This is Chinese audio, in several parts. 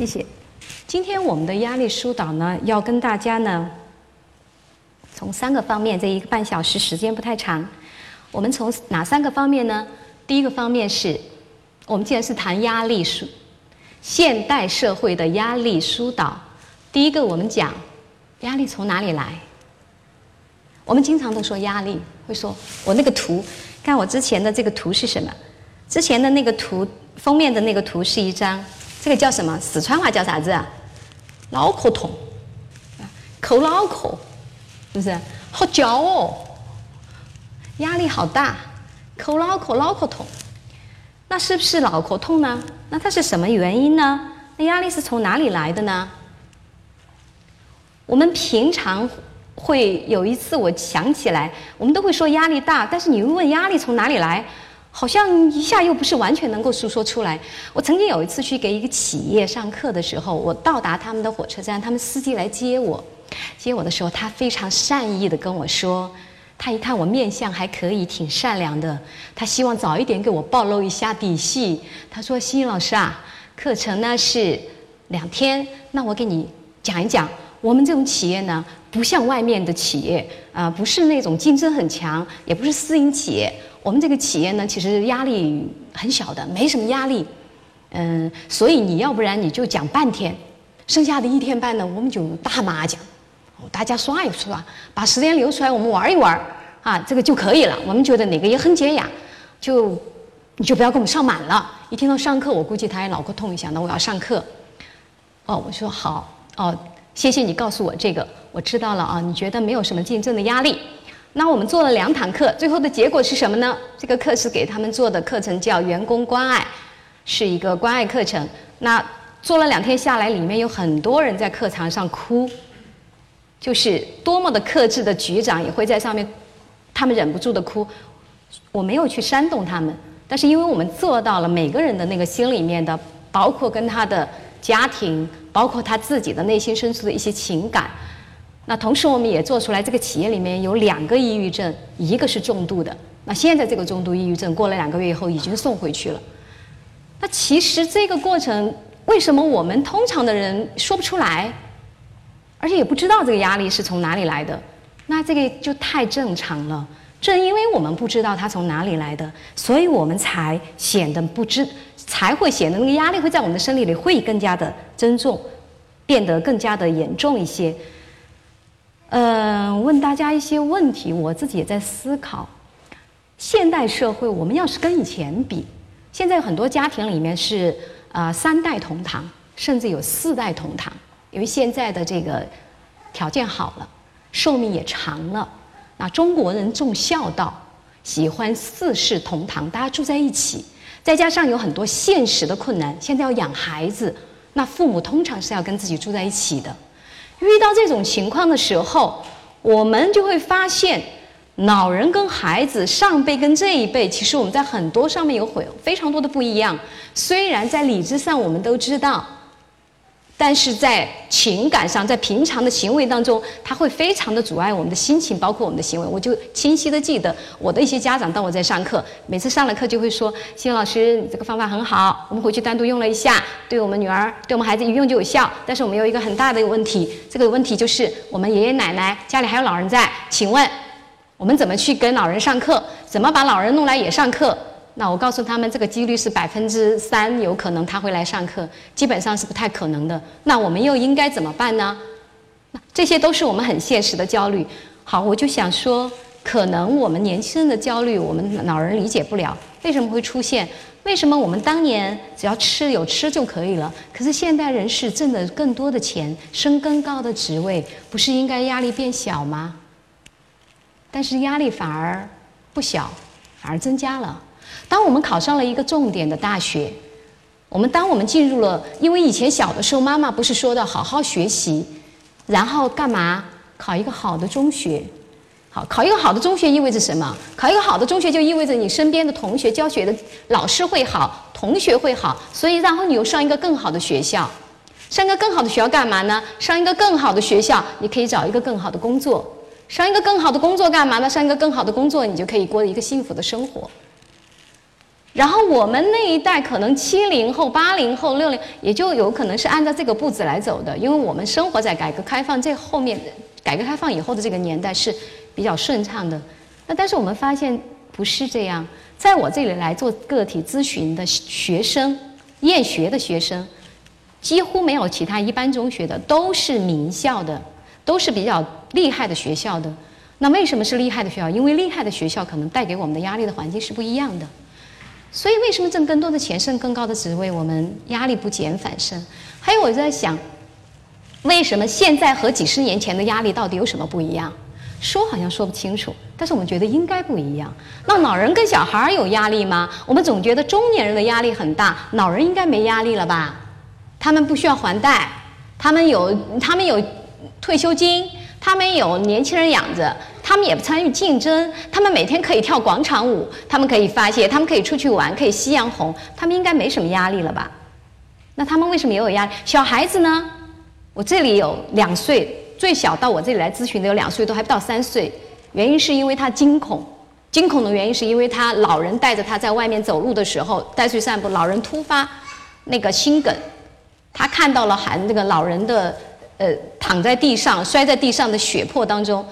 谢谢。今天我们的压力疏导呢，要跟大家呢，从三个方面，这一个半小时时间不太长。我们从哪三个方面呢？第一个方面是，我们既然是谈压力疏，现代社会的压力疏导，第一个我们讲，压力从哪里来？我们经常都说压力，会说我那个图，看我之前的这个图是什么？之前的那个图封面的那个图是一张，这个叫什么？四川话叫啥子？脑壳痛，抠脑壳，是不是？好焦哦，压力好大，抠脑壳，脑壳痛。那是不是脑壳痛呢？那它是什么原因呢？那压力是从哪里来的呢？我们平常。会有一次，我想起来，我们都会说压力大，但是你问压力从哪里来，好像一下又不是完全能够诉说出来。我曾经有一次去给一个企业上课的时候，我到达他们的火车站，他们司机来接我，接我的时候，他非常善意的跟我说，他一看我面相还可以，挺善良的，他希望早一点给我暴露一下底细。他说：“欣欣老师啊，课程呢是两天，那我给你讲一讲。”我们这种企业呢，不像外面的企业啊，不是那种竞争很强，也不是私营企业。我们这个企业呢，其实压力很小的，没什么压力。嗯，所以你要不然你就讲半天，剩下的一天半呢，我们就大麻将，大家耍一耍，把时间留出来，我们玩一玩啊，这个就可以了。我们觉得哪个也很解压，就你就不要给我们上满了。一听到上课，我估计他也脑壳痛一下，那我要上课。哦，我说好哦。谢谢你告诉我这个，我知道了啊。你觉得没有什么竞争的压力？那我们做了两堂课，最后的结果是什么呢？这个课是给他们做的课程，叫员工关爱，是一个关爱课程。那做了两天下来，里面有很多人在课堂上哭，就是多么的克制的局长也会在上面，他们忍不住的哭。我没有去煽动他们，但是因为我们做到了每个人的那个心里面的，包括跟他的。家庭包括他自己的内心深处的一些情感，那同时我们也做出来，这个企业里面有两个抑郁症，一个是重度的。那现在这个重度抑郁症过了两个月以后已经送回去了。那其实这个过程为什么我们通常的人说不出来，而且也不知道这个压力是从哪里来的？那这个就太正常了。正因为我们不知道它从哪里来的，所以我们才显得不知。才会显得那个压力会在我们的生理里会更加的增重，变得更加的严重一些。嗯，问大家一些问题，我自己也在思考。现代社会，我们要是跟以前比，现在很多家庭里面是啊三代同堂，甚至有四代同堂，因为现在的这个条件好了，寿命也长了。那中国人重孝道，喜欢四世同堂，大家住在一起。再加上有很多现实的困难，现在要养孩子，那父母通常是要跟自己住在一起的。遇到这种情况的时候，我们就会发现，老人跟孩子、上辈跟这一辈，其实我们在很多上面有会非常多的不一样。虽然在理智上我们都知道。但是在情感上，在平常的行为当中，他会非常的阻碍我们的心情，包括我们的行为。我就清晰的记得我的一些家长，当我在上课，每次上了课就会说：“欣老师，你这个方法很好，我们回去单独用了一下，对我们女儿、对我们孩子一用就有效。但是我们有一个很大的一个问题，这个问题就是我们爷爷奶奶家里还有老人在，请问我们怎么去跟老人上课？怎么把老人弄来也上课？”那我告诉他们，这个几率是百分之三，有可能他会来上课，基本上是不太可能的。那我们又应该怎么办呢？那这些都是我们很现实的焦虑。好，我就想说，可能我们年轻人的焦虑，我们老人理解不了，为什么会出现？为什么我们当年只要吃有吃就可以了？可是现代人是挣的更多的钱，升更高的职位，不是应该压力变小吗？但是压力反而不小，反而增加了。当我们考上了一个重点的大学，我们当我们进入了，因为以前小的时候，妈妈不是说的好好学习，然后干嘛考一个好的中学？好，考一个好的中学意味着什么？考一个好的中学就意味着你身边的同学、教学的老师会好，同学会好，所以然后你又上一个更好的学校，上一个更好的学校干嘛呢？上一个更好的学校，你可以找一个更好的工作，上一个更好的工作干嘛呢？上一个更好的工作，你就可以过一个幸福的生活。然后我们那一代可能七零后、八零后、六零，也就有可能是按照这个步子来走的，因为我们生活在改革开放这后面，改革开放以后的这个年代是比较顺畅的。那但是我们发现不是这样，在我这里来做个体咨询的学生，厌学的学生，几乎没有其他一般中学的，都是名校的，都是比较厉害的学校的。那为什么是厉害的学校？因为厉害的学校可能带给我们的压力的环境是不一样的。所以，为什么挣更多的钱、升更高的职位，我们压力不减反升？还有，我在想，为什么现在和几十年前的压力到底有什么不一样？说好像说不清楚，但是我们觉得应该不一样。那老人跟小孩有压力吗？我们总觉得中年人的压力很大，老人应该没压力了吧？他们不需要还贷，他们有他们有退休金，他们有年轻人养着。他们也不参与竞争，他们每天可以跳广场舞，他们可以发泄，他们可以出去玩，可以夕阳红，他们应该没什么压力了吧？那他们为什么也有压力？小孩子呢？我这里有两岁，最小到我这里来咨询的有两岁，都还不到三岁。原因是因为他惊恐，惊恐的原因是因为他老人带着他在外面走路的时候带去散步，老人突发那个心梗，他看到了孩那个老人的呃躺在地上摔在地上的血泊当中。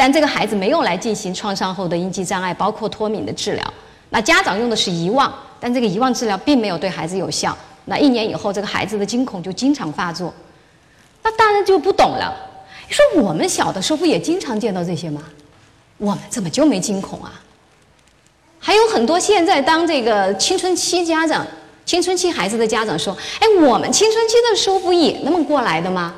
但这个孩子没有来进行创伤后的应激障碍，包括脱敏的治疗。那家长用的是遗忘，但这个遗忘治疗并没有对孩子有效。那一年以后，这个孩子的惊恐就经常发作。那大人就不懂了，你说我们小的时候不也经常见到这些吗？我们怎么就没惊恐啊？还有很多现在当这个青春期家长、青春期孩子的家长说：“哎，我们青春期的时候不也那么过来的吗？”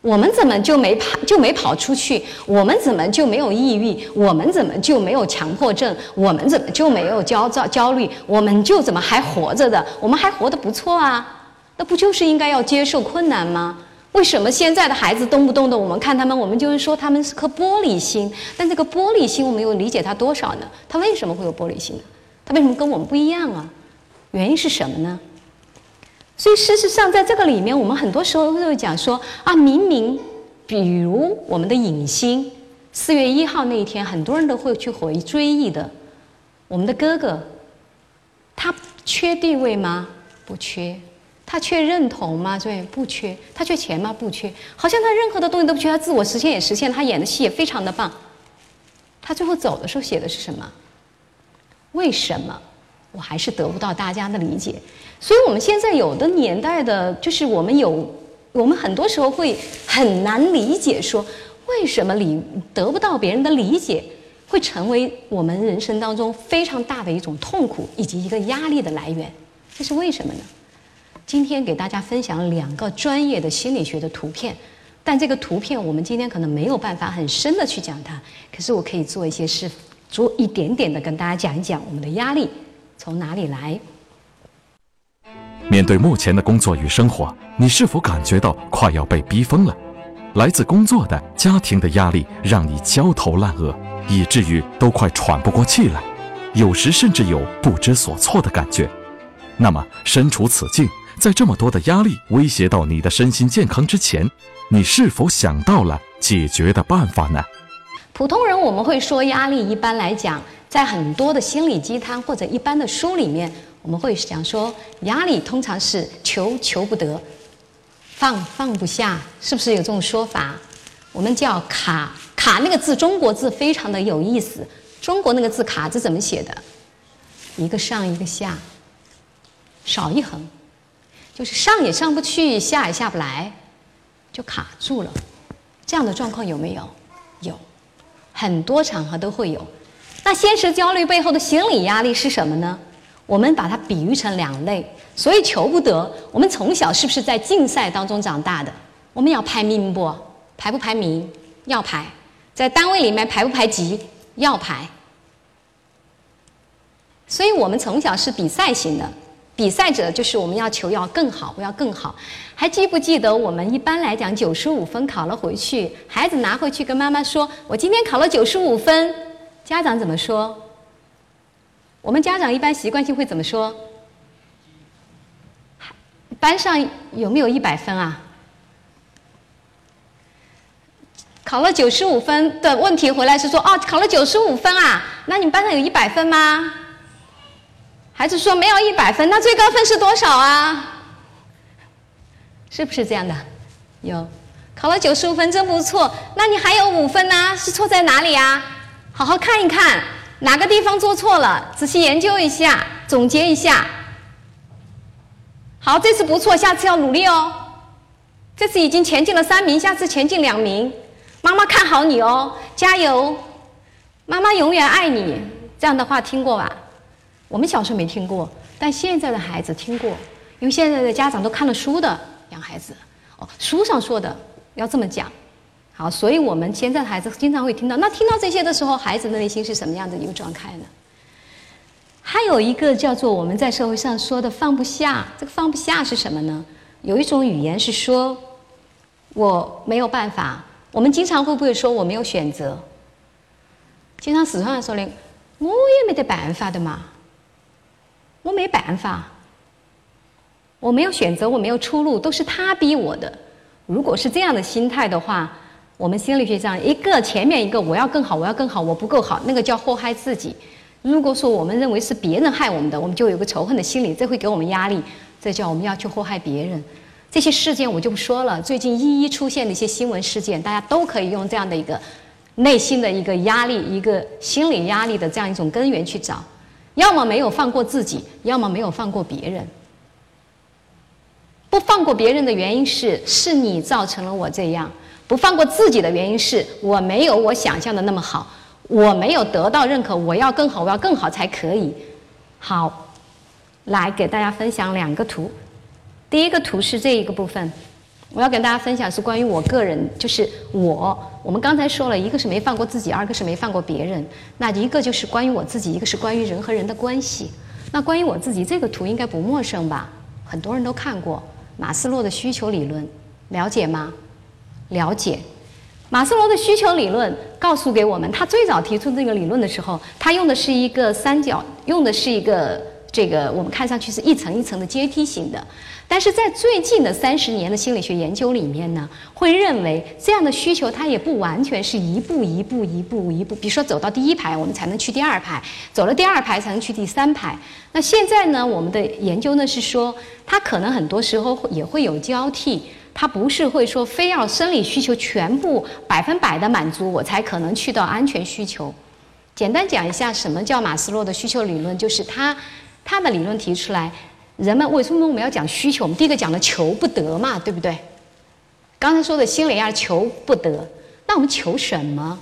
我们怎么就没跑就没跑出去？我们怎么就没有抑郁？我们怎么就没有强迫症？我们怎么就没有焦躁焦虑？我们就怎么还活着的？我们还活得不错啊！那不就是应该要接受困难吗？为什么现在的孩子动不动的我们看他们，我们就是说他们是颗玻璃心？但这个玻璃心，我们又理解他多少呢？他为什么会有玻璃心呢？他为什么跟我们不一样啊？原因是什么呢？所以事实上，在这个里面，我们很多时候都会讲说啊，明明，比如我们的影星，四月一号那一天，很多人都会去回追忆的。我们的哥哥，他缺地位吗？不缺。他缺认同吗？对，不缺。他缺钱吗？不缺。好像他任何的东西都不缺，他自我实现也实现，他演的戏也非常的棒。他最后走的时候写的是什么？为什么？我还是得不到大家的理解。所以，我们现在有的年代的，就是我们有，我们很多时候会很难理解，说为什么理得不到别人的理解，会成为我们人生当中非常大的一种痛苦以及一个压力的来源。这是为什么呢？今天给大家分享两个专业的心理学的图片，但这个图片我们今天可能没有办法很深的去讲它，可是我可以做一些事，做一点点的跟大家讲一讲我们的压力从哪里来。面对目前的工作与生活，你是否感觉到快要被逼疯了？来自工作的、家庭的压力让你焦头烂额，以至于都快喘不过气来，有时甚至有不知所措的感觉。那么，身处此境，在这么多的压力威胁到你的身心健康之前，你是否想到了解决的办法呢？普通人我们会说，压力一般来讲，在很多的心理鸡汤或者一般的书里面。我们会讲说，压力通常是求求不得，放放不下，是不是有这种说法？我们叫卡卡那个字，中国字非常的有意思。中国那个字卡字怎么写的？一个上一个下，少一横，就是上也上不去，下也下不来，就卡住了。这样的状况有没有？有，很多场合都会有。那现实焦虑背后的心理压力是什么呢？我们把它比喻成两类，所以求不得。我们从小是不是在竞赛当中长大的？我们要排名不？排不排名？要排。在单位里面排不排级？要排。所以我们从小是比赛型的，比赛者就是我们要求要更好，我要更好。还记不记得我们一般来讲九十五分考了回去，孩子拿回去跟妈妈说：“我今天考了九十五分。”家长怎么说？我们家长一般习惯性会怎么说？班上有没有一百分啊？考了九十五分的问题回来是说哦，考了九十五分啊？那你们班上有一百分吗？孩子说没有一百分，那最高分是多少啊？是不是这样的？有，考了九十五分，真不错。那你还有五分呢，是错在哪里啊？好好看一看，哪个地方做错了，仔细研究一下，总结一下。好，这次不错，下次要努力哦。这次已经前进了三名，下次前进两名。妈妈看好你哦，加油！妈妈永远爱你。这样的话听过吧？我们小时候没听过，但现在的孩子听过，因为现在的家长都看了书的养孩子。哦，书上说的要这么讲。好，所以我们现在的孩子经常会听到。那听到这些的时候，孩子的内心是什么样的一个状态呢？还有一个叫做我们在社会上说的放不下。这个放不下是什么呢？有一种语言是说我没有办法。我们经常会不会说我没有选择？经常四川人说的，我也没得办法的嘛。我没办法，我没有选择，我没有出路，都是他逼我的。如果是这样的心态的话，我们心理学上一个前面一个我要更好，我要更好，我不够好，那个叫祸害自己。如果说我们认为是别人害我们的，我们就有个仇恨的心理，这会给我们压力，这叫我们要去祸害别人。这些事件我就不说了，最近一一出现的一些新闻事件，大家都可以用这样的一个内心的一个压力、一个心理压力的这样一种根源去找。要么没有放过自己，要么没有放过别人。不放过别人的原因是，是你造成了我这样；不放过自己的原因是我没有我想象的那么好，我没有得到认可，我要更好，我要更好才可以。好，来给大家分享两个图。第一个图是这一个部分。我要跟大家分享是关于我个人，就是我。我们刚才说了一个是没放过自己，二个是没放过别人。那一个就是关于我自己，一个是关于人和人的关系。那关于我自己，这个图应该不陌生吧？很多人都看过马斯洛的需求理论，了解吗？了解。马斯洛的需求理论告诉给我们，他最早提出这个理论的时候，他用的是一个三角，用的是一个这个我们看上去是一层一层的阶梯型的。但是在最近的三十年的心理学研究里面呢，会认为这样的需求它也不完全是一步一步一步一步，比如说走到第一排我们才能去第二排，走了第二排才能去第三排。那现在呢，我们的研究呢是说，它可能很多时候也会有交替，它不是会说非要生理需求全部百分百的满足我才可能去到安全需求。简单讲一下什么叫马斯洛的需求理论，就是他他的理论提出来。人们为什么我们要讲需求？我们第一个讲的求不得嘛，对不对？刚才说的心理要求不得，那我们求什么？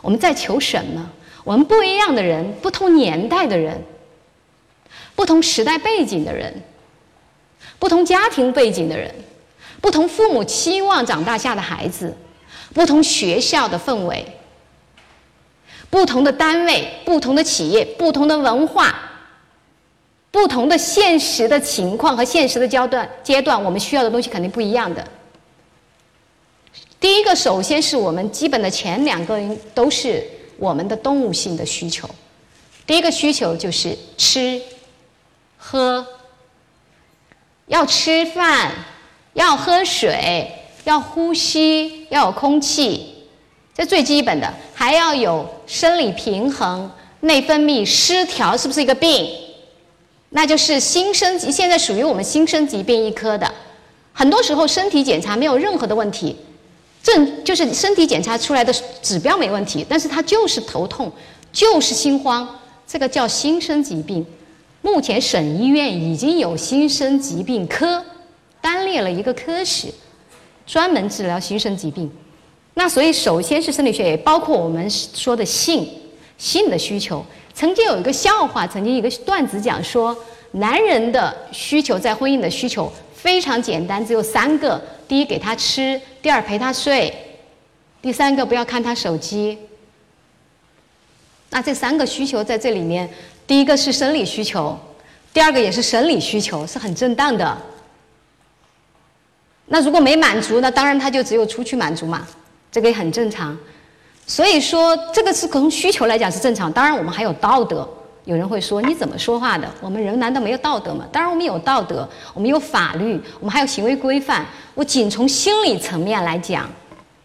我们在求什么？我们不一样的人，不同年代的人，不同时代背景的人，不同家庭背景的人，不同父母期望长大下的孩子，不同学校的氛围，不同的单位，不同的企业，不同的文化。不同的现实的情况和现实的阶段阶段，我们需要的东西肯定不一样的。第一个，首先是我们基本的前两个都是我们的动物性的需求。第一个需求就是吃、喝，要吃饭，要喝水，要呼吸，要有空气，这最基本的，还要有生理平衡，内分泌失调是不是一个病？那就是新生疾，现在属于我们新生疾病一科的，很多时候身体检查没有任何的问题，正就是身体检查出来的指标没问题，但是他就是头痛，就是心慌，这个叫新生疾病。目前省医院已经有新生疾病科，单列了一个科室，专门治疗新生疾病。那所以首先是生理学，也包括我们说的性，性的需求。曾经有一个笑话，曾经一个段子讲说，男人的需求在婚姻的需求非常简单，只有三个：第一，给他吃；第二，陪他睡；第三个，不要看他手机。那这三个需求在这里面，第一个是生理需求，第二个也是生理需求，是很正当的。那如果没满足，那当然他就只有出去满足嘛，这个也很正常。所以说，这个是从需求来讲是正常。当然，我们还有道德。有人会说：“你怎么说话的？我们人难道没有道德吗？”当然，我们有道德，我们有法律，我们还有行为规范。我仅从心理层面来讲，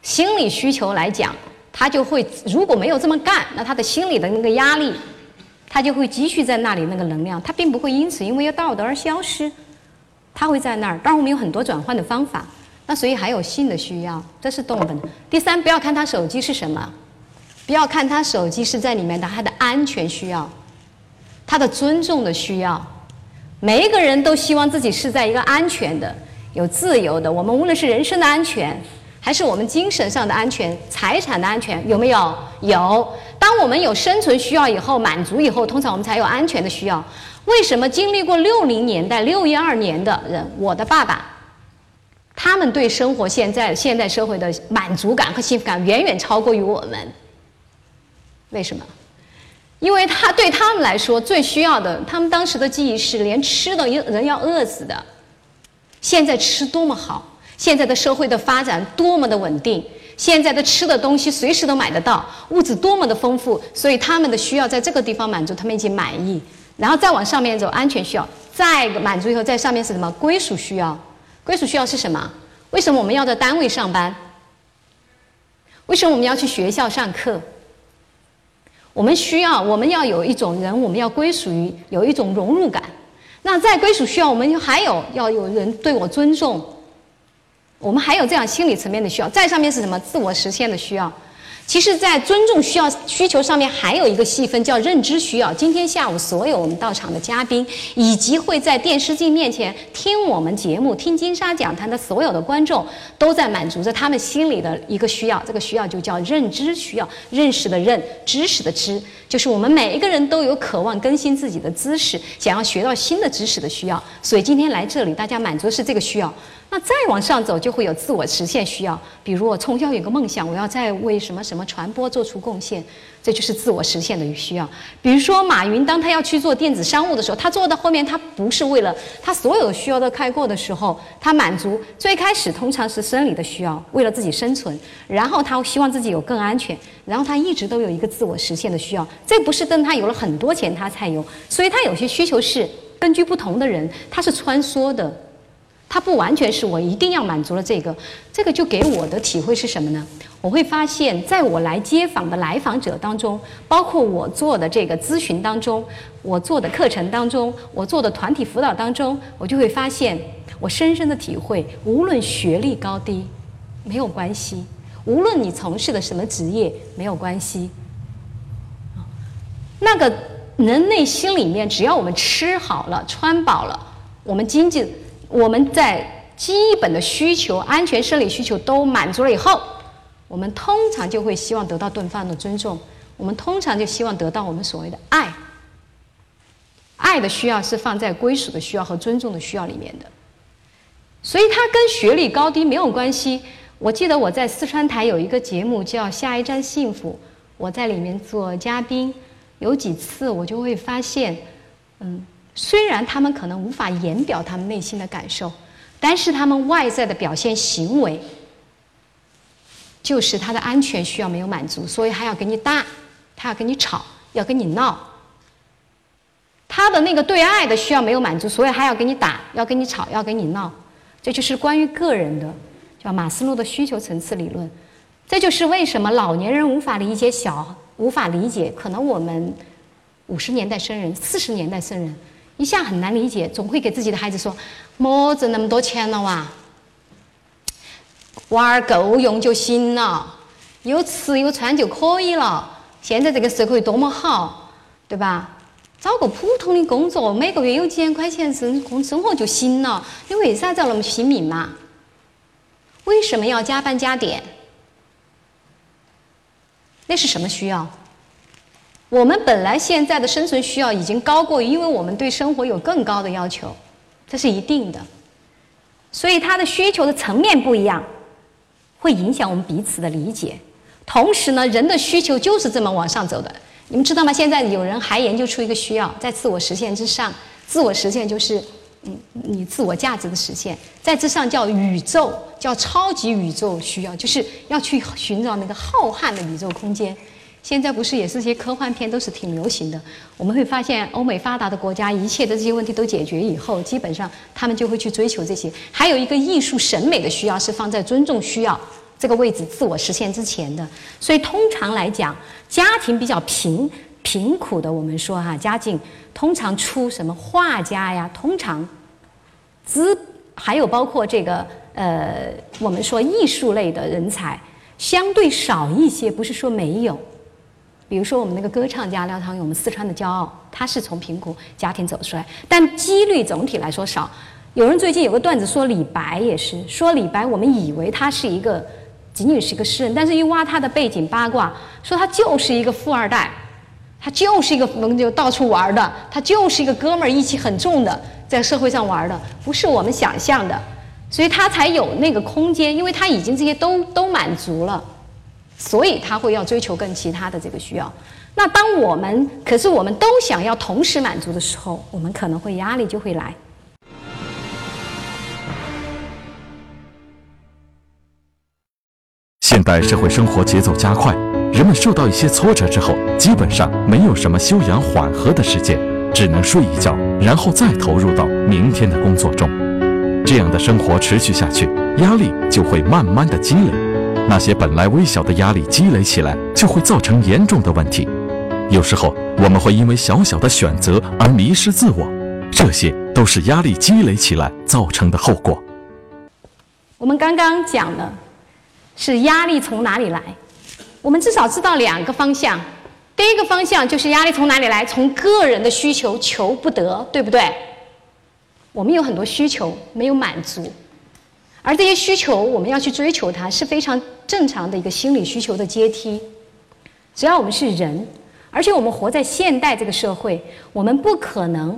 心理需求来讲，他就会如果没有这么干，那他的心理的那个压力他就会积蓄在那里那个能量，他并不会因此因为要道德而消失，它会在那儿。当然，我们有很多转换的方法。那所以还有性的需要，这是动物本能。第三，不要看他手机是什么，不要看他手机是在里面的，他的安全需要，他的尊重的需要。每一个人都希望自己是在一个安全的、有自由的。我们无论是人身的安全，还是我们精神上的安全、财产的安全，有没有？有。当我们有生存需要以后，满足以后，通常我们才有安全的需要。为什么经历过六零年代、六一二年的人，我的爸爸？他们对生活现在现代社会的满足感和幸福感远远超过于我们。为什么？因为他对他们来说最需要的，他们当时的记忆是连吃的人要饿死的。现在吃多么好，现在的社会的发展多么的稳定，现在的吃的东西随时都买得到，物质多么的丰富，所以他们的需要在这个地方满足，他们已经满意。然后再往上面走，安全需要，再满足以后，在上面是什么？归属需要。归属需要是什么？为什么我们要在单位上班？为什么我们要去学校上课？我们需要，我们要有一种人，我们要归属于，有一种融入感。那在归属需要，我们还有要有人对我尊重。我们还有这样心理层面的需要。在上面是什么？自我实现的需要。其实，在尊重需要需求上面，还有一个细分叫认知需要。今天下午，所有我们到场的嘉宾，以及会在电视机面前听我们节目、听金沙讲坛的所有的观众，都在满足着他们心里的一个需要。这个需要就叫认知需要，认识的认，知识的知，就是我们每一个人都有渴望更新自己的知识，想要学到新的知识的需要。所以今天来这里，大家满足的是这个需要。那再往上走，就会有自我实现需要。比如我从小有个梦想，我要在为什么什么传播做出贡献，这就是自我实现的需要。比如说马云，当他要去做电子商务的时候，他做到后面，他不是为了他所有需要都开过的时候，他满足最开始通常是生理的需要，为了自己生存，然后他希望自己有更安全，然后他一直都有一个自我实现的需要。这不是等他有了很多钱他才有，所以他有些需求是根据不同的人，他是穿梭的。它不完全是我一定要满足了这个，这个就给我的体会是什么呢？我会发现，在我来接访的来访者当中，包括我做的这个咨询当中，我做的课程当中，我做的团体辅导当中，我就会发现，我深深的体会，无论学历高低，没有关系；无论你从事的什么职业，没有关系。那个人内心里面，只要我们吃好了、穿饱了，我们经济。我们在基本的需求、安全生理需求都满足了以后，我们通常就会希望得到对方的尊重。我们通常就希望得到我们所谓的爱。爱的需要是放在归属的需要和尊重的需要里面的，所以它跟学历高低没有关系。我记得我在四川台有一个节目叫《下一站幸福》，我在里面做嘉宾，有几次我就会发现，嗯。虽然他们可能无法言表他们内心的感受，但是他们外在的表现行为，就是他的安全需要没有满足，所以还要跟你打，他要跟你吵，要跟你闹。他的那个对爱的需要没有满足，所以还要跟你打，要跟你吵，要跟你闹。这就是关于个人的，叫马斯洛的需求层次理论。这就是为什么老年人无法理解小，无法理解可能我们五十年代生人、四十年代生人。一下很难理解，总会给自己的孩子说：“莫挣那么多钱了哇，娃儿够用就行了，有吃有穿就可以了。现在这个社会多么好，对吧？找个普通的工作，每个月有几千块钱生活生活就行了。你为啥要那么拼命嘛？为什么要加班加点？那是什么需要？”我们本来现在的生存需要已经高过，因为我们对生活有更高的要求，这是一定的。所以他的需求的层面不一样，会影响我们彼此的理解。同时呢，人的需求就是这么往上走的。你们知道吗？现在有人还研究出一个需要，在自我实现之上，自我实现就是嗯你自我价值的实现，在之上叫宇宙，叫超级宇宙需要，就是要去寻找那个浩瀚的宇宙空间。现在不是也是些科幻片都是挺流行的。我们会发现，欧美发达的国家，一切的这些问题都解决以后，基本上他们就会去追求这些。还有一个艺术审美的需要是放在尊重需要这个位置、自我实现之前的。所以通常来讲，家庭比较贫，贫苦的，我们说哈，家境通常出什么画家呀，通常资还有包括这个呃，我们说艺术类的人才相对少一些，不是说没有。比如说我们那个歌唱家廖昌永，我们四川的骄傲，他是从贫苦家庭走出来，但几率总体来说少。有人最近有个段子说李白也是，说李白我们以为他是一个仅仅是一个诗人，但是一挖他的背景八卦，说他就是一个富二代。他就是一个能就到处玩的，他就是一个哥们儿义气很重的，在社会上玩的，不是我们想象的，所以他才有那个空间，因为他已经这些都都满足了，所以他会要追求更其他的这个需要。那当我们可是我们都想要同时满足的时候，我们可能会压力就会来。现代社会生活节奏加快。人们受到一些挫折之后，基本上没有什么休养缓和的时间，只能睡一觉，然后再投入到明天的工作中。这样的生活持续下去，压力就会慢慢的积累。那些本来微小的压力积累起来，就会造成严重的问题。有时候我们会因为小小的选择而迷失自我，这些都是压力积累起来造成的后果。我们刚刚讲的是压力从哪里来？我们至少知道两个方向，第一个方向就是压力从哪里来？从个人的需求求不得，对不对？我们有很多需求没有满足，而这些需求我们要去追求它是非常正常的一个心理需求的阶梯。只要我们是人，而且我们活在现代这个社会，我们不可能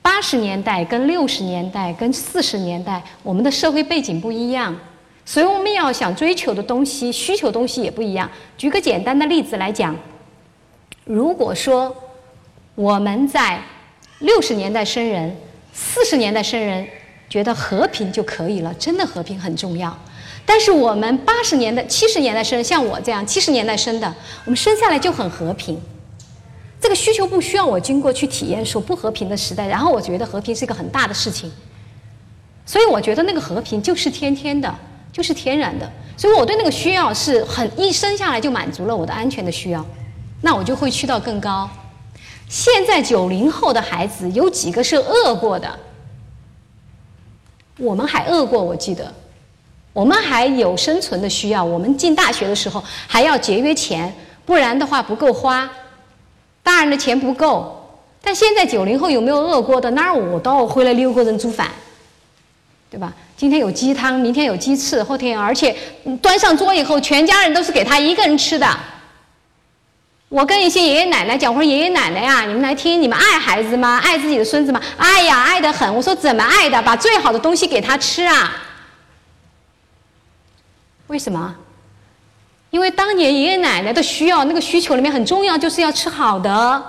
八十年代跟六十年代跟四十年代我们的社会背景不一样。所以我们要想追求的东西、需求东西也不一样。举个简单的例子来讲，如果说我们在六十年代生人、四十年代生人觉得和平就可以了，真的和平很重要。但是我们八十年代、七十年代生，像我这样七十年代生的，我们生下来就很和平。这个需求不需要我经过去体验说不和平的时代，然后我觉得和平是一个很大的事情。所以我觉得那个和平就是天天的。就是天然的，所以我对那个需要是很一生下来就满足了我的安全的需要，那我就会去到更高。现在九零后的孩子有几个是饿过的？我们还饿过，我记得，我们还有生存的需要。我们进大学的时候还要节约钱，不然的话不够花，大人的钱不够。但现在九零后有没有饿过的？那我倒回来六个人煮饭，对吧？今天有鸡汤，明天有鸡翅，后天而且端上桌以后，全家人都是给他一个人吃的。我跟一些爷爷奶奶讲，我说爷爷奶奶呀，你们来听，你们爱孩子吗？爱自己的孙子吗？爱呀，爱得很。我说怎么爱的？把最好的东西给他吃啊。为什么？因为当年爷爷奶奶的需要，那个需求里面很重要，就是要吃好的，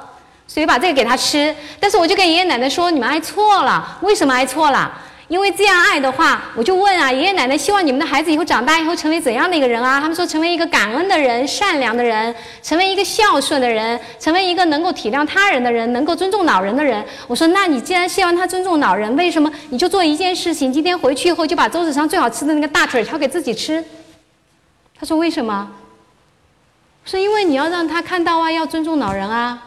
所以把这个给他吃。但是我就跟爷爷奶奶说，你们爱错了。为什么爱错了？因为这样爱的话，我就问啊，爷爷奶奶希望你们的孩子以后长大以后成为怎样的一个人啊？他们说成为一个感恩的人、善良的人，成为一个孝顺的人，成为一个能够体谅他人的人，能够尊重老人的人。我说，那你既然希望他尊重老人，为什么你就做一件事情？今天回去以后就把桌子上最好吃的那个大腿挑给自己吃。他说为什么？说因为你要让他看到啊，要尊重老人啊。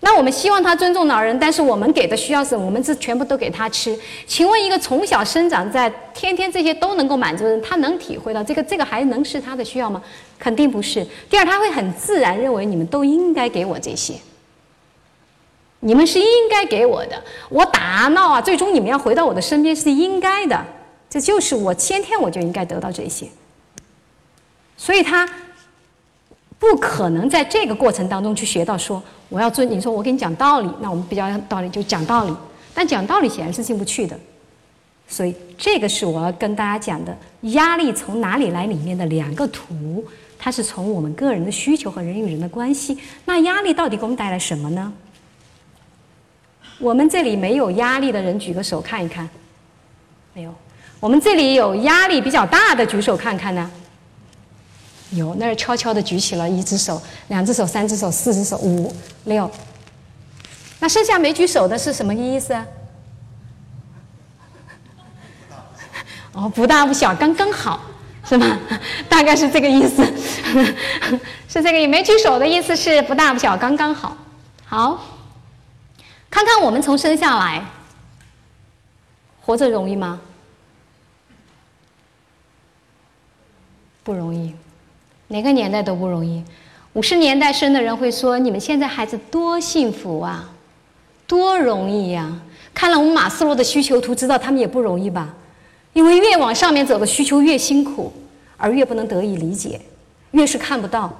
那我们希望他尊重老人，但是我们给的需要是我们是全部都给他吃。请问一个从小生长在天天这些都能够满足的人，他能体会到这个这个还能是他的需要吗？肯定不是。第二，他会很自然认为你们都应该给我这些，你们是应该给我的。我打闹啊，最终你们要回到我的身边是应该的，这就是我先天我就应该得到这些。所以他。不可能在这个过程当中去学到说我要尊你说我给你讲道理，那我们比较道理就讲道理，但讲道理显然是进不去的，所以这个是我要跟大家讲的压力从哪里来里面的两个图，它是从我们个人的需求和人与人的关系。那压力到底给我们带来什么呢？我们这里没有压力的人举个手看一看，没有。我们这里有压力比较大的举手看看呢。有，那儿悄悄地举起了一只手、两只手、三只手、四只手、五六。那剩下没举手的是什么意思？哦，不大不小，刚刚好。是吗？大概是这个意思，是这个。也没举手的意思是不大不小，刚刚好。好，看看我们从生下来，活着容易吗？不容易，哪个年代都不容易。五十年代生的人会说：“你们现在孩子多幸福啊，多容易呀！”看了我们马斯洛的需求图，知道他们也不容易吧？因为越往上面走的需求越辛苦，而越不能得以理解，越是看不到。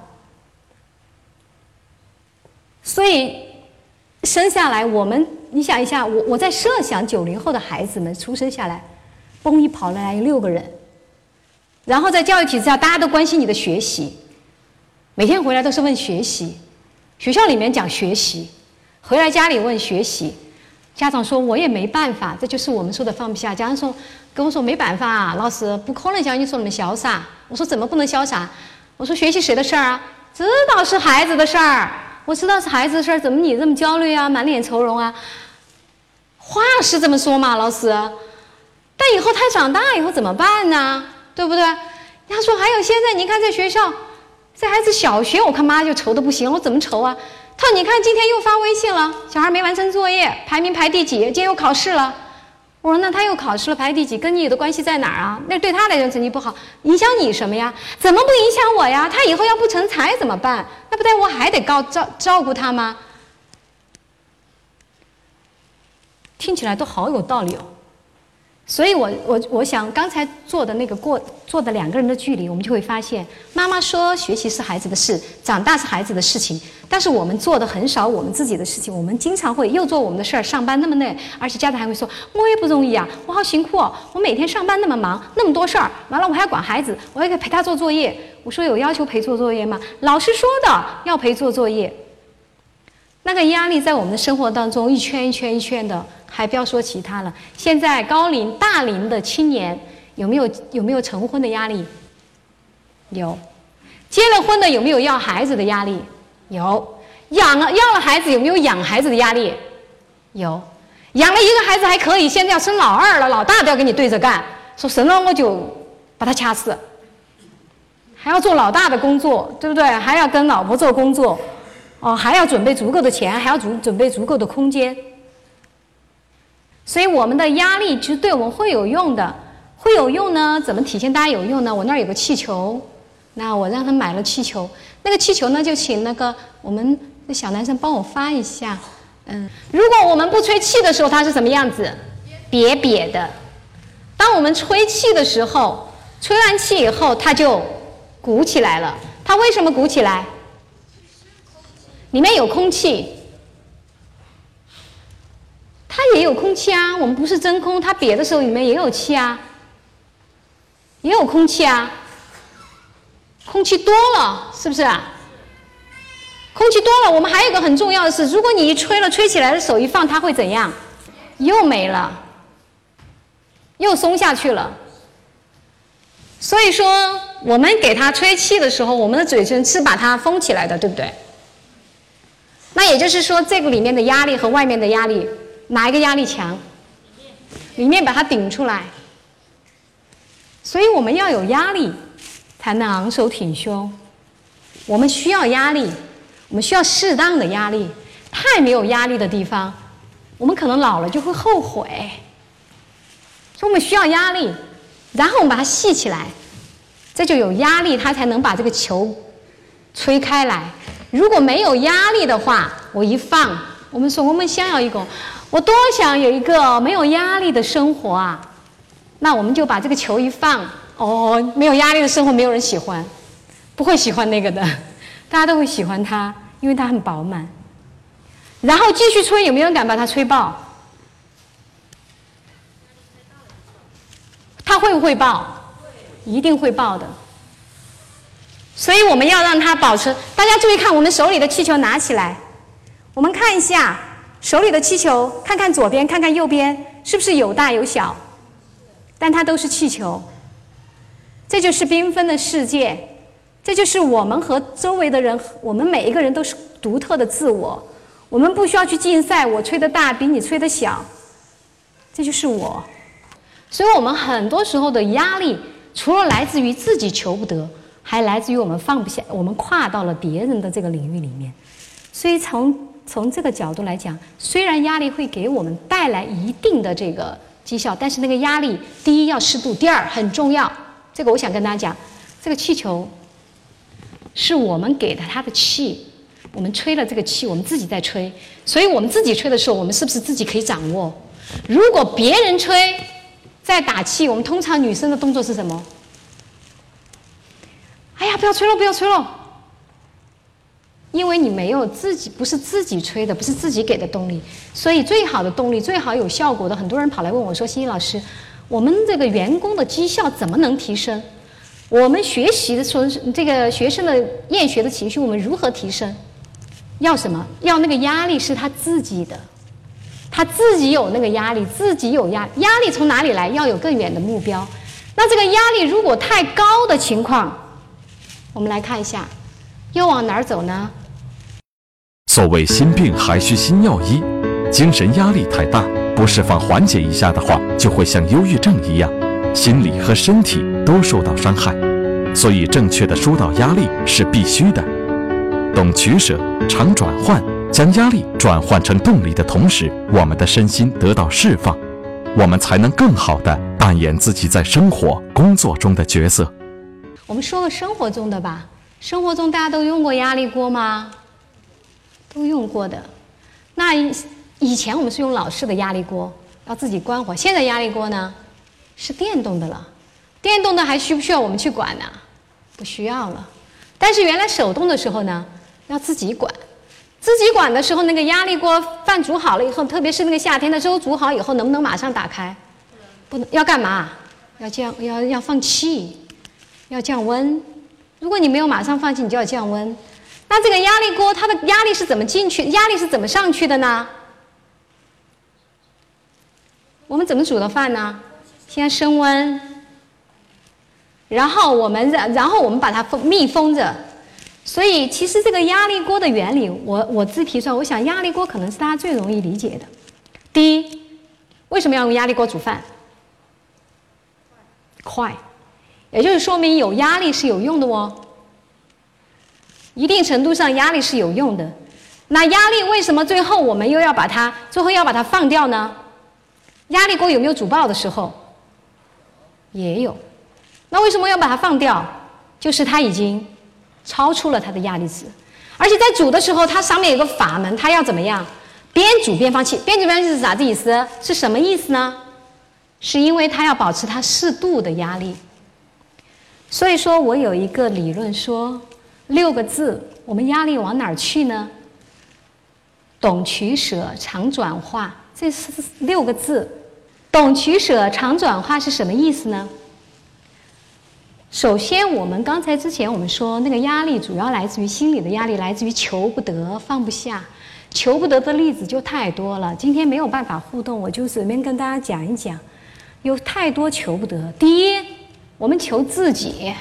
所以生下来，我们你想一下，我我在设想九零后的孩子们出生下来，嘣一跑来六个人，然后在教育体制下，大家都关心你的学习，每天回来都是问学习，学校里面讲学习，回来家里问学习。家长说：“我也没办法，这就是我们说的放不下。”家长说：“跟我说没办法啊，老师不可能像你说那么潇洒。”我说：“怎么不能潇洒？”我说：“学习谁的事儿啊？知道是孩子的事儿，我知道是孩子的事儿，怎么你这么焦虑啊，满脸愁容啊？”话是这么说嘛，老师，但以后他长大以后怎么办呢？对不对？他说：“还有现在，你看在学校，这孩子小学，我看妈就愁的不行，我怎么愁啊？”他说：“你看，今天又发微信了，小孩没完成作业，排名排第几？今天又考试了。”我说：“那他又考试了，排第几？跟你的关系在哪儿啊？那对他来讲成绩不好，影响你什么呀？怎么不影响我呀？他以后要不成才怎么办？那不得我还得告照照顾他吗？”听起来都好有道理哦。所以，我我我想刚才做的那个过做的两个人的距离，我们就会发现，妈妈说学习是孩子的事，长大是孩子的事情，但是我们做的很少我们自己的事情，我们经常会又做我们的事儿，上班那么累，而且家长还会说，我也不容易啊，我好辛苦哦，我每天上班那么忙，那么多事儿，完了我还要管孩子，我还得陪他做作业。我说有要求陪做作业吗？老师说的要陪做作业，那个压力在我们的生活当中一圈一圈一圈的。还不要说其他了。现在高龄、大龄的青年有没有有没有成婚的压力？有。结了婚的有没有要孩子的压力？有。养了要了孩子有没有养孩子的压力？有。养了一个孩子还可以，现在要生老二了，老大都要跟你对着干，说生了我就把他掐死。还要做老大的工作，对不对？还要跟老婆做工作，哦，还要准备足够的钱，还要准准备足够的空间。所以我们的压力其实对我们会有用的，会有用呢？怎么体现大家有用呢？我那儿有个气球，那我让他买了气球，那个气球呢就请那个我们的小男生帮我发一下。嗯，如果我们不吹气的时候，它是什么样子？瘪瘪的。当我们吹气的时候，吹完气以后，它就鼓起来了。它为什么鼓起来？里面有空气。它也有空气啊，我们不是真空，它瘪的时候里面也有气啊，也有空气啊。空气多了是不是啊？空气多了，我们还有一个很重要的是，如果你一吹了，吹起来的手一放，它会怎样？又没了，又松下去了。所以说，我们给它吹气的时候，我们的嘴唇是把它封起来的，对不对？那也就是说，这个里面的压力和外面的压力。哪一个压力强？里面把它顶出来。所以我们要有压力，才能昂首挺胸。我们需要压力，我们需要适当的压力。太没有压力的地方，我们可能老了就会后悔。所以我们需要压力，然后我们把它系起来，这就有压力，它才能把这个球吹开来。如果没有压力的话，我一放，我们说我们想要一个。我多想有一个没有压力的生活啊！那我们就把这个球一放，哦，没有压力的生活没有人喜欢，不会喜欢那个的，大家都会喜欢它，因为它很饱满。然后继续吹，有没有人敢把它吹爆？它会不会爆？一定会爆的。所以我们要让它保持。大家注意看，我们手里的气球拿起来，我们看一下。手里的气球，看看左边，看看右边，是不是有大有小？但它都是气球。这就是缤纷的世界，这就是我们和周围的人，我们每一个人都是独特的自我。我们不需要去竞赛，我吹的大比你吹的小，这就是我。所以我们很多时候的压力除了来自于自己求不得，还来自于我们放不下，我们跨到了别人的这个领域里面。所以从从这个角度来讲，虽然压力会给我们带来一定的这个绩效，但是那个压力，第一要适度，第二很重要。这个我想跟大家讲，这个气球是我们给的它的气，我们吹了这个气，我们自己在吹，所以我们自己吹的时候，我们是不是自己可以掌握？如果别人吹，在打气，我们通常女生的动作是什么？哎呀，不要吹了，不要吹了。因为你没有自己，不是自己吹的，不是自己给的动力，所以最好的动力、最好有效果的，很多人跑来问我说：“欣欣老师，我们这个员工的绩效怎么能提升？我们学习的时候，这个学生的厌学的情绪，我们如何提升？要什么？要那个压力是他自己的，他自己有那个压力，自己有压压力从哪里来？要有更远的目标。那这个压力如果太高的情况，我们来看一下，又往哪儿走呢？所谓心病还需心药医，精神压力太大，不释放缓解一下的话，就会像忧郁症一样，心理和身体都受到伤害。所以，正确的疏导压力是必须的。懂取舍，常转换，将压力转换成动力的同时，我们的身心得到释放，我们才能更好的扮演自己在生活、工作中的角色。我们说个生活中的吧，生活中大家都用过压力锅吗？都用过的，那以前我们是用老式的压力锅，要自己关火。现在压力锅呢，是电动的了，电动的还需不需要我们去管呢？不需要了。但是原来手动的时候呢，要自己管。自己管的时候，那个压力锅饭煮好了以后，特别是那个夏天的粥煮好以后，能不能马上打开？不能，要干嘛？要这样，要要放气，要降温。如果你没有马上放弃，你就要降温。那这个压力锅它的压力是怎么进去？压力是怎么上去的呢？我们怎么煮的饭呢？先升温，然后我们然然后我们把它封密封着。所以其实这个压力锅的原理，我我自提出来，我想压力锅可能是大家最容易理解的。第一，为什么要用压力锅煮饭？快，也就是说明有压力是有用的哦。一定程度上，压力是有用的。那压力为什么最后我们又要把它最后要把它放掉呢？压力锅有没有煮爆的时候？也有。那为什么要把它放掉？就是它已经超出了它的压力值，而且在煮的时候，它上面有个阀门，它要怎么样？边煮边放气。边煮边放气是啥子意思？是什么意思呢？是因为它要保持它适度的压力。所以说我有一个理论说。六个字，我们压力往哪儿去呢？懂取舍，常转化，这是六个字。懂取舍，常转化是什么意思呢？首先，我们刚才之前我们说，那个压力主要来自于心理的压力，来自于求不得、放不下。求不得的例子就太多了，今天没有办法互动，我就随便跟大家讲一讲。有太多求不得。第一，我们求自己。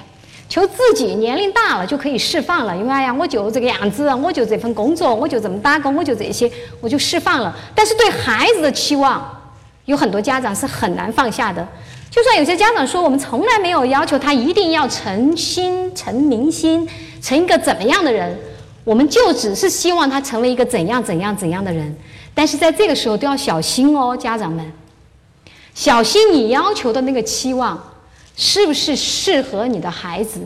求自己年龄大了就可以释放了，因为哎呀，我就这个样子，我就这份工作，我就这么打工，我就这些，我就释放了。但是对孩子的期望，有很多家长是很难放下的。就算有些家长说，我们从来没有要求他一定要成心、成明星、成一个怎么样的人，我们就只是希望他成为一个怎样、怎样、怎样的人。但是在这个时候都要小心哦，家长们，小心你要求的那个期望。是不是适合你的孩子？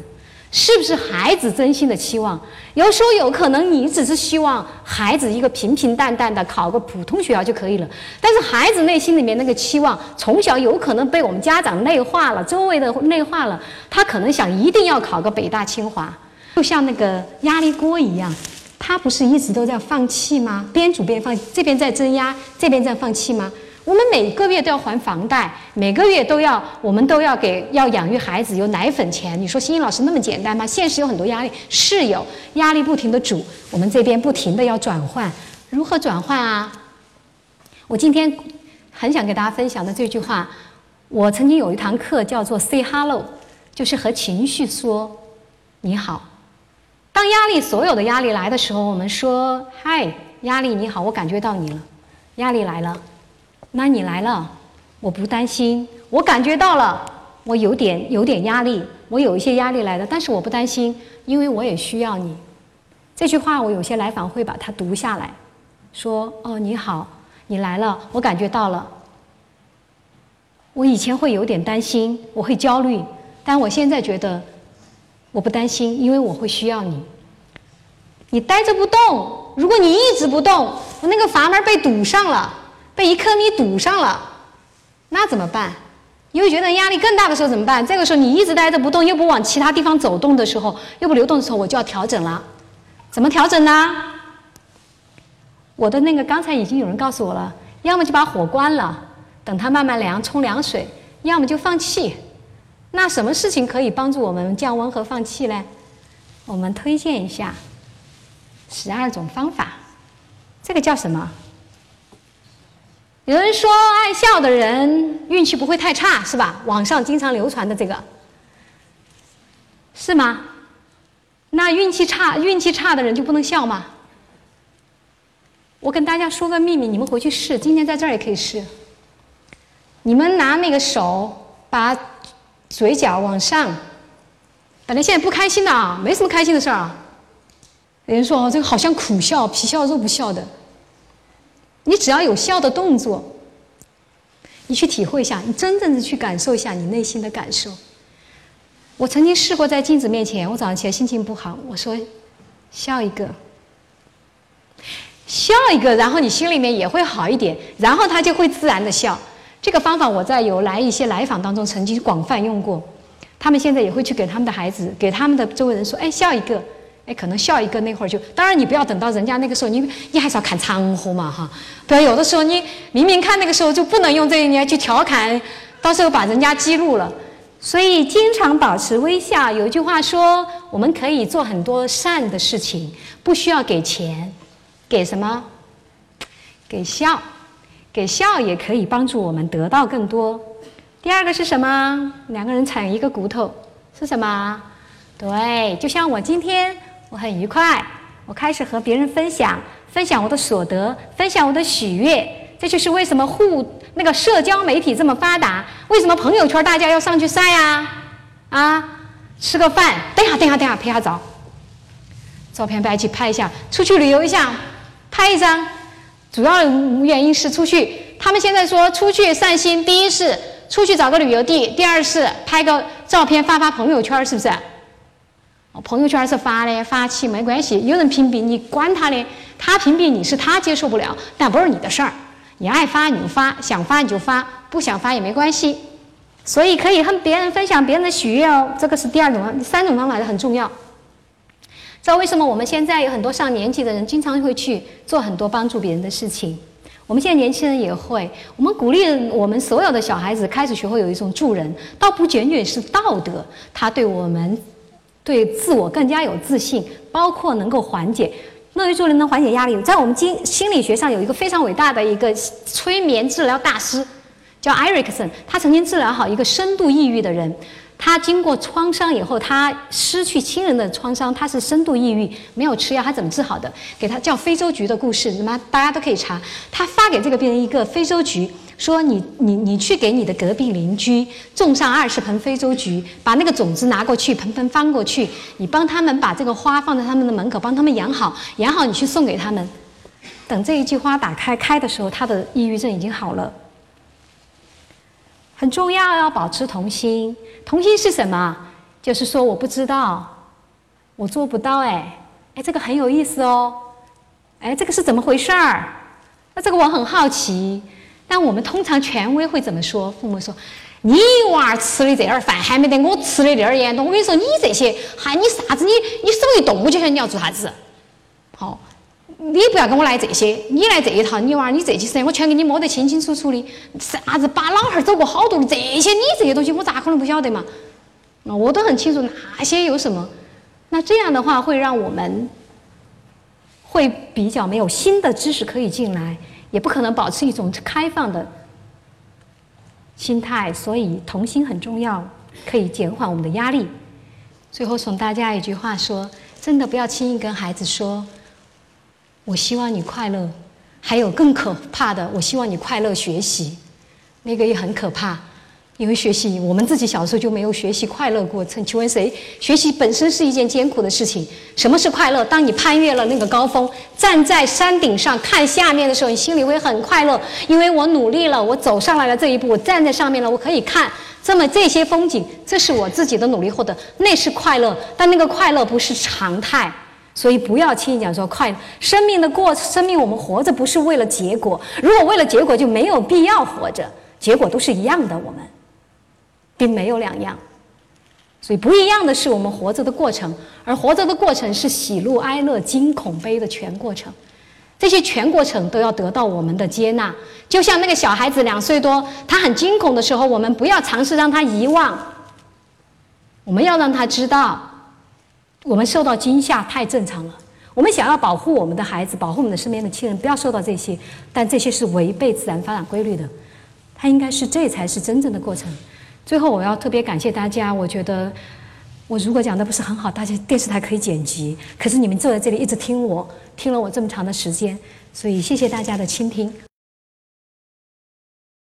是不是孩子真心的期望？有时候有可能你只是希望孩子一个平平淡淡的考个普通学校就可以了，但是孩子内心里面那个期望，从小有可能被我们家长内化了，周围的内化了，他可能想一定要考个北大清华，就像那个压力锅一样，他不是一直都在放气吗？边煮边放，这边在增压，这边在放气吗？我们每个月都要还房贷，每个月都要，我们都要给要养育孩子有奶粉钱。你说欣欣老师那么简单吗？现实有很多压力，是有压力，不停的煮，我们这边不停的要转换，如何转换啊？我今天很想给大家分享的这句话，我曾经有一堂课叫做 “Say Hello”，就是和情绪说你好。当压力所有的压力来的时候，我们说嗨，压力你好，我感觉到你了，压力来了。那你来了，我不担心，我感觉到了，我有点有点压力，我有一些压力来的，但是我不担心，因为我也需要你。这句话我有些来访会把它读下来，说哦你好，你来了，我感觉到了。我以前会有点担心，我会焦虑，但我现在觉得我不担心，因为我会需要你。你呆着不动，如果你一直不动，我那个阀门被堵上了，被一颗米堵上了，那怎么办？你会觉得压力更大的时候怎么办？这个时候你一直待着不动，又不往其他地方走动的时候，又不流动的时候，我就要调整了。怎么调整呢？我的那个刚才已经有人告诉我了，要么就把火关了，等它慢慢凉，冲凉水；要么就放气。那什么事情可以帮助我们降温和放气呢？我们推荐一下十二种方法。这个叫什么？有人说爱笑的人运气不会太差，是吧？网上经常流传的这个，是吗？那运气差、运气差的人就不能笑吗？我跟大家说个秘密，你们回去试，今天在这儿也可以试。你们拿那个手把嘴角往上，本来现在不开心的啊，没什么开心的事儿啊。有人说哦，这个好像苦笑，皮笑肉不笑的。你只要有笑的动作，你去体会一下，你真正的去感受一下你内心的感受。我曾经试过在镜子面前，我早上起来心情不好，我说笑一个，笑一个，然后你心里面也会好一点，然后他就会自然的笑。这个方法我在有来一些来访当中曾经广泛用过，他们现在也会去给他们的孩子、给他们的周围人说：“哎，笑一个。”哎，可能笑一个那会儿就，当然你不要等到人家那个时候，你你还是要看场合嘛哈。不要有的时候你明明看那个时候就不能用这，你要去调侃，到时候把人家激怒了。所以经常保持微笑。有一句话说，我们可以做很多善的事情，不需要给钱，给什么？给笑，给笑也可以帮助我们得到更多。第二个是什么？两个人踩一个骨头是什么？对，就像我今天。我很愉快，我开始和别人分享，分享我的所得，分享我的喜悦。这就是为什么互那个社交媒体这么发达，为什么朋友圈大家要上去晒呀？啊，吃个饭，等下等下等下拍下照，照片拍起拍一下，出去旅游一下，拍一张。主要原因是出去，他们现在说出去散心，第一是出去找个旅游地，第二是拍个照片发发朋友圈，是不是？朋友圈是发的，发起没关系。有人屏蔽你，管他的，他屏蔽你是他接受不了，但不是你的事儿。你爱发你就发，想发你就发，不想发也没关系。所以可以和别人分享别人的喜悦哦，这个是第二种，第三种方法很重要。知道为什么我们现在有很多上年纪的人经常会去做很多帮助别人的事情？我们现在年轻人也会，我们鼓励我们所有的小孩子开始学会有一种助人，倒不仅仅是道德，他对我们。对自我更加有自信，包括能够缓解乐于助人，能缓解压力。在我们经心理学上有一个非常伟大的一个催眠治疗大师，叫艾瑞克森。他曾经治疗好一个深度抑郁的人。他经过创伤以后，他失去亲人的创伤，他是深度抑郁，没有吃药，他怎么治好的？给他叫非洲菊的故事，那么大家都可以查。他发给这个病人一个非洲菊。说你你你去给你的隔壁邻居种上二十盆非洲菊，把那个种子拿过去，盆盆翻过去，你帮他们把这个花放在他们的门口，帮他们养好，养好你去送给他们。等这一季花打开开的时候，他的抑郁症已经好了。很重要，要保持童心。童心是什么？就是说我不知道，我做不到，哎哎，这个很有意思哦，哎，这个是怎么回事儿？那这个我很好奇。但我们通常权威会怎么说？父母说：“你娃儿吃的这点儿饭还没得我吃的这儿严重。”我跟你说，你这些还你啥子？你你手一动我就晓得你要做啥子。好，你不要跟我来这些，你来这一套，你娃儿你这些事我全给你摸得清清楚楚的。啥子把老汉儿走过好多路，这些你这些东西我咋可能不晓得嘛？那我都很清楚那些有什么。那这样的话会让我们会比较没有新的知识可以进来。也不可能保持一种开放的心态，所以童心很重要，可以减缓我们的压力。最后送大家一句话：说真的，不要轻易跟孩子说“我希望你快乐”，还有更可怕的“我希望你快乐学习”，那个也很可怕。因为学习，我们自己小时候就没有学习快乐过程。请问谁？学习本身是一件艰苦的事情。什么是快乐？当你攀越了那个高峰，站在山顶上看下面的时候，你心里会很快乐，因为我努力了，我走上来了这一步，我站在上面了，我可以看这么这些风景，这是我自己的努力获得，那是快乐。但那个快乐不是常态，所以不要轻易讲说快乐。生命的过，生命我们活着不是为了结果，如果为了结果，就没有必要活着，结果都是一样的，我们。并没有两样，所以不一样的是我们活着的过程，而活着的过程是喜怒哀乐惊恐悲的全过程，这些全过程都要得到我们的接纳。就像那个小孩子两岁多，他很惊恐的时候，我们不要尝试让他遗忘，我们要让他知道，我们受到惊吓太正常了。我们想要保护我们的孩子，保护我们的身边的亲人，不要受到这些，但这些是违背自然发展规律的。他应该是这才是真正的过程。最后，我要特别感谢大家。我觉得，我如果讲的不是很好，大家电视台可以剪辑。可是你们坐在这里一直听我，听了我这么长的时间，所以谢谢大家的倾听。